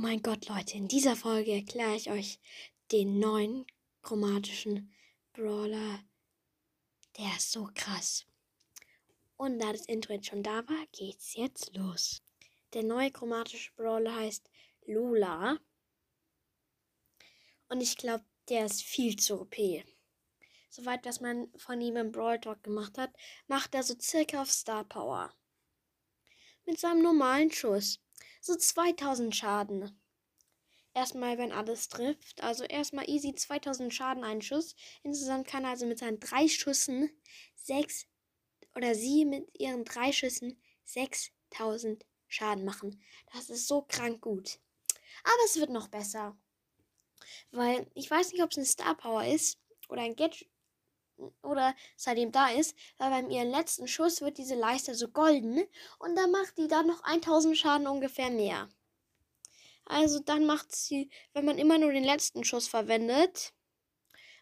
mein Gott, Leute, in dieser Folge erkläre ich euch den neuen chromatischen Brawler. Der ist so krass. Und da das Intro jetzt schon da war, geht's jetzt los. Der neue chromatische Brawler heißt Lula. Und ich glaube, der ist viel zu OP. Soweit, was man von ihm im Brawl Talk gemacht hat, macht er so circa auf Star Power. Mit seinem normalen Schuss. So 2000 Schaden. Erstmal, wenn alles trifft. Also erstmal easy 2000 Schaden ein Schuss. Insgesamt kann er also mit seinen drei Schüssen sechs oder sie mit ihren drei Schüssen 6000 Schaden machen. Das ist so krank gut. Aber es wird noch besser. Weil ich weiß nicht, ob es eine Star Power ist oder ein Gadget oder seitdem da ist, weil beim ihren letzten Schuss wird diese Leiste so golden und dann macht die dann noch 1000 Schaden ungefähr mehr. Also dann macht sie, wenn man immer nur den letzten Schuss verwendet,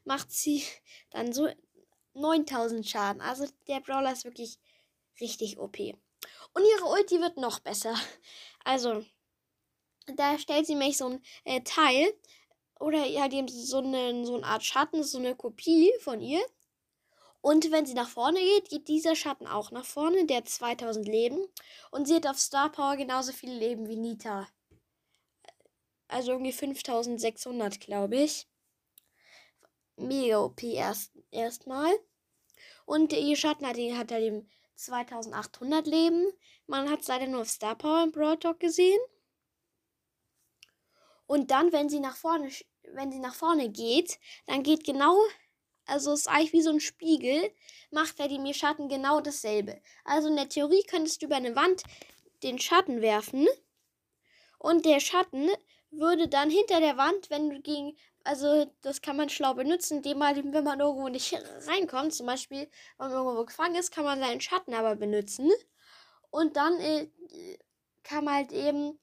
macht sie dann so 9000 Schaden. Also der Brawler ist wirklich richtig OP. Und ihre Ulti wird noch besser. Also, da stellt sie mich so ein äh, Teil oder halt eben so eine, so eine Art Schatten, so eine Kopie von ihr. Und wenn sie nach vorne geht, geht dieser Schatten auch nach vorne, der 2000 Leben. Und sie hat auf Star Power genauso viele Leben wie Nita also irgendwie 5600, glaube ich. Mega OP erst erstmal. Und ihr Schatten hat, hat halt eben 2800 Leben. Man hat es leider nur auf Star Power im Brawl Talk gesehen. Und dann, wenn sie nach vorne, wenn sie nach vorne geht, dann geht genau, also es ist eigentlich wie so ein Spiegel, macht er dem Schatten genau dasselbe. Also in der Theorie könntest du über eine Wand den Schatten werfen und der Schatten würde dann hinter der Wand, wenn du gegen, also das kann man schlau benutzen, indem man, wenn man irgendwo nicht reinkommt, zum Beispiel, wenn man irgendwo gefangen ist, kann man seinen Schatten aber benutzen. Und dann äh, kann man halt eben,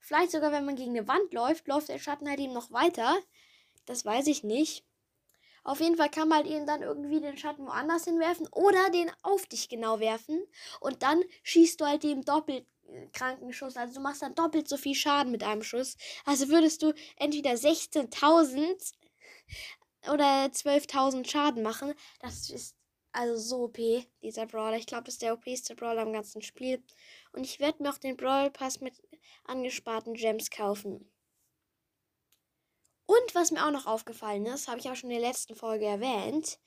vielleicht sogar wenn man gegen eine Wand läuft, läuft der Schatten halt eben noch weiter. Das weiß ich nicht. Auf jeden Fall kann man halt eben dann irgendwie den Schatten woanders hinwerfen oder den auf dich genau werfen. Und dann schießt du halt eben doppelt kranken Schuss. Also du machst dann doppelt so viel Schaden mit einem Schuss. Also würdest du entweder 16.000 oder 12.000 Schaden machen. Das ist also so OP, dieser Brawler. Ich glaube, das ist der OPste Brawler im ganzen Spiel. Und ich werde mir auch den Brawl Pass mit angesparten Gems kaufen. Und was mir auch noch aufgefallen ist, habe ich auch schon in der letzten Folge erwähnt.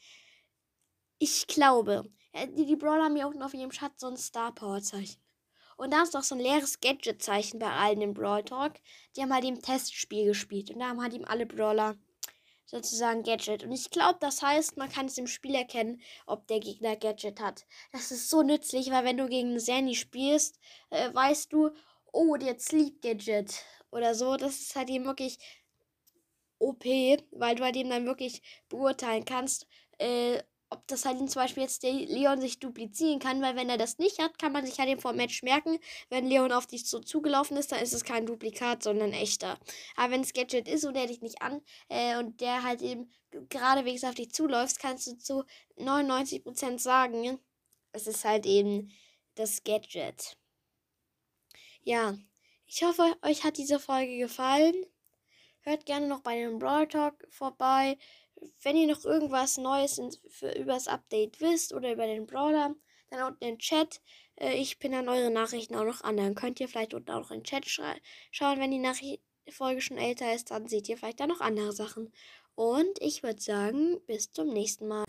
Ich glaube, äh, die, die Brawler haben ja unten auf ihrem Schatz so ein Star Power Zeichen. Und da ist doch so ein leeres Gadget-Zeichen bei allen im Brawl Talk. Die haben halt im Testspiel gespielt. Und da haben halt ihm alle Brawler sozusagen Gadget. Und ich glaube, das heißt, man kann es im Spiel erkennen, ob der Gegner Gadget hat. Das ist so nützlich, weil wenn du gegen Sandy spielst, äh, weißt du, oh, der Sleep Gadget oder so. Das ist halt eben wirklich OP, weil du halt eben dann wirklich beurteilen kannst, äh, ob das halt zum Beispiel jetzt der Leon sich duplizieren kann, weil wenn er das nicht hat, kann man sich halt eben vor Match merken, wenn Leon auf dich so zugelaufen ist, dann ist es kein Duplikat, sondern echter. Aber wenn es Gadget ist und er dich nicht an äh, und der halt eben geradewegs auf dich zuläuft, kannst du zu 99% sagen, es ist halt eben das Gadget. Ja, ich hoffe, euch hat diese Folge gefallen. Hört gerne noch bei dem Brawl Talk vorbei. Wenn ihr noch irgendwas Neues in, für, über das Update wisst oder über den Brawler, dann unten im Chat. Äh, ich pinne dann eure Nachrichten auch noch an. Dann könnt ihr vielleicht unten auch noch in den Chat schauen. Wenn die Folge schon älter ist, dann seht ihr vielleicht da noch andere Sachen. Und ich würde sagen, bis zum nächsten Mal.